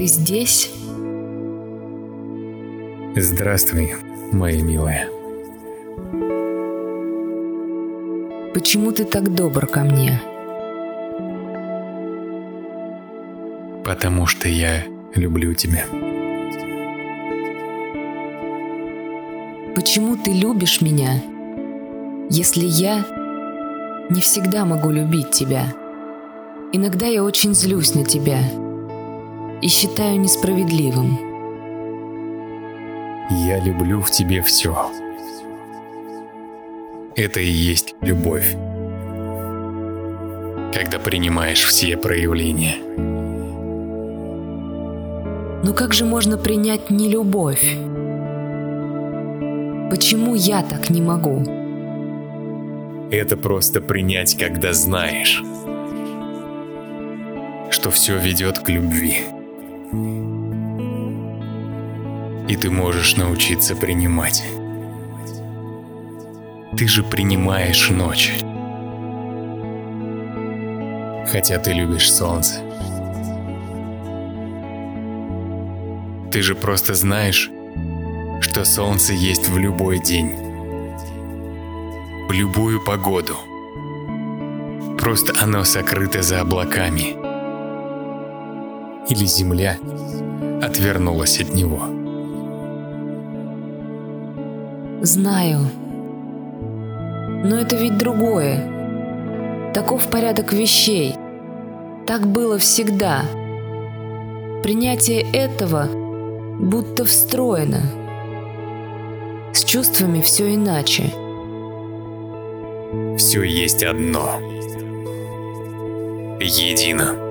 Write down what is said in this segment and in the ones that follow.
Ты здесь? Здравствуй, моя милая. Почему ты так добр ко мне? Потому что я люблю тебя. Почему ты любишь меня, если я не всегда могу любить тебя? Иногда я очень злюсь на тебя и считаю несправедливым. Я люблю в тебе все. Это и есть любовь. Когда принимаешь все проявления. Но как же можно принять нелюбовь? Почему я так не могу? Это просто принять, когда знаешь, что все ведет к любви. И ты можешь научиться принимать. Ты же принимаешь ночь. Хотя ты любишь солнце. Ты же просто знаешь, что солнце есть в любой день. В любую погоду. Просто оно сокрыто за облаками. Или земля отвернулась от него. Знаю. Но это ведь другое. Таков порядок вещей. Так было всегда. Принятие этого будто встроено. С чувствами все иначе. Все есть одно. Едино.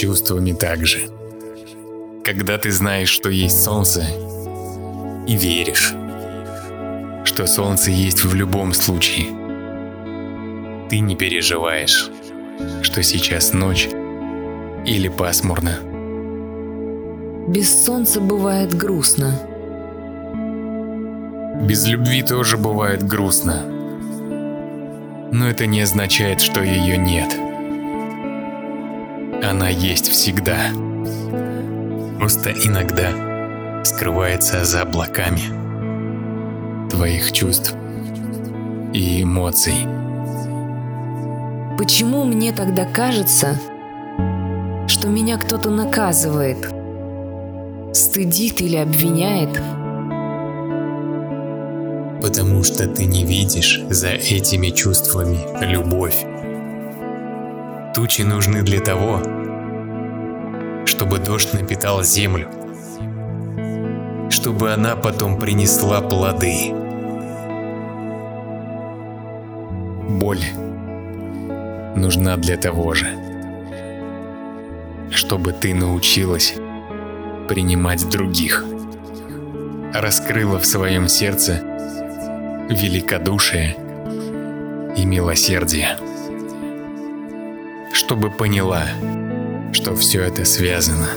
Чувствами также. Когда ты знаешь, что есть солнце, и веришь, что солнце есть в любом случае, ты не переживаешь, что сейчас ночь или пасмурно. Без солнца бывает грустно. Без любви тоже бывает грустно. Но это не означает, что ее нет. Она есть всегда. Просто иногда скрывается за облаками твоих чувств и эмоций. Почему мне тогда кажется, что меня кто-то наказывает, стыдит или обвиняет? Потому что ты не видишь за этими чувствами любовь. Тучи нужны для того, чтобы дождь напитал землю, чтобы она потом принесла плоды. Боль нужна для того же, чтобы ты научилась принимать других, раскрыла в своем сердце великодушие и милосердие, чтобы поняла, что все это связано.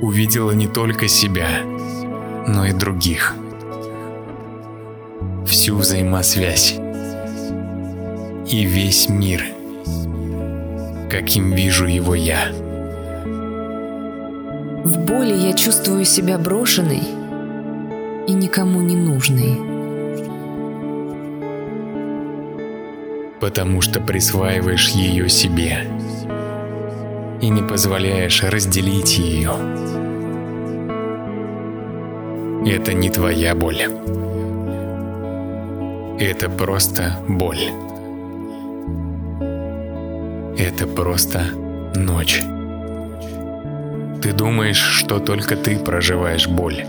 Увидела не только себя, но и других. Всю взаимосвязь и весь мир, каким вижу его я. В боли я чувствую себя брошенной и никому не нужной. Потому что присваиваешь ее себе и не позволяешь разделить ее. Это не твоя боль. Это просто боль. Это просто ночь. Ты думаешь, что только ты проживаешь боль.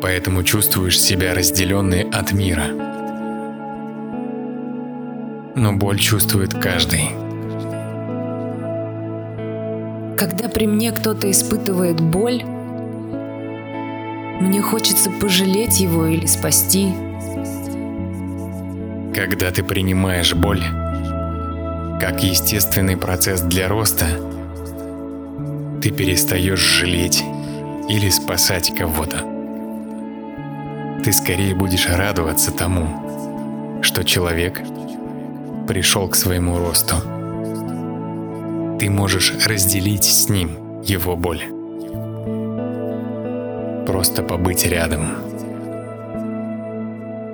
Поэтому чувствуешь себя разделенной от мира. Но боль чувствует каждый. Когда при мне кто-то испытывает боль, мне хочется пожалеть его или спасти. Когда ты принимаешь боль, как естественный процесс для роста, ты перестаешь жалеть или спасать кого-то. Ты скорее будешь радоваться тому, что человек пришел к своему росту ты можешь разделить с ним его боль. Просто побыть рядом.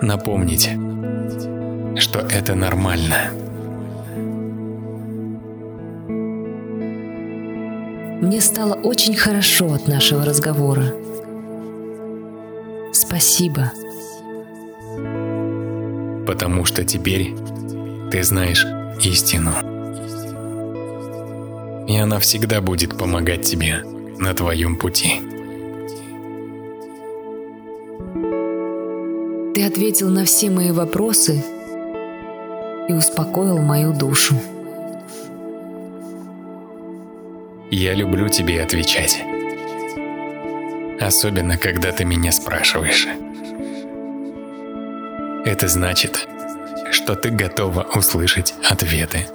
Напомнить, что это нормально. Мне стало очень хорошо от нашего разговора. Спасибо. Потому что теперь ты знаешь истину. И она всегда будет помогать тебе на твоем пути. Ты ответил на все мои вопросы и успокоил мою душу. Я люблю тебе отвечать. Особенно, когда ты меня спрашиваешь. Это значит, что ты готова услышать ответы.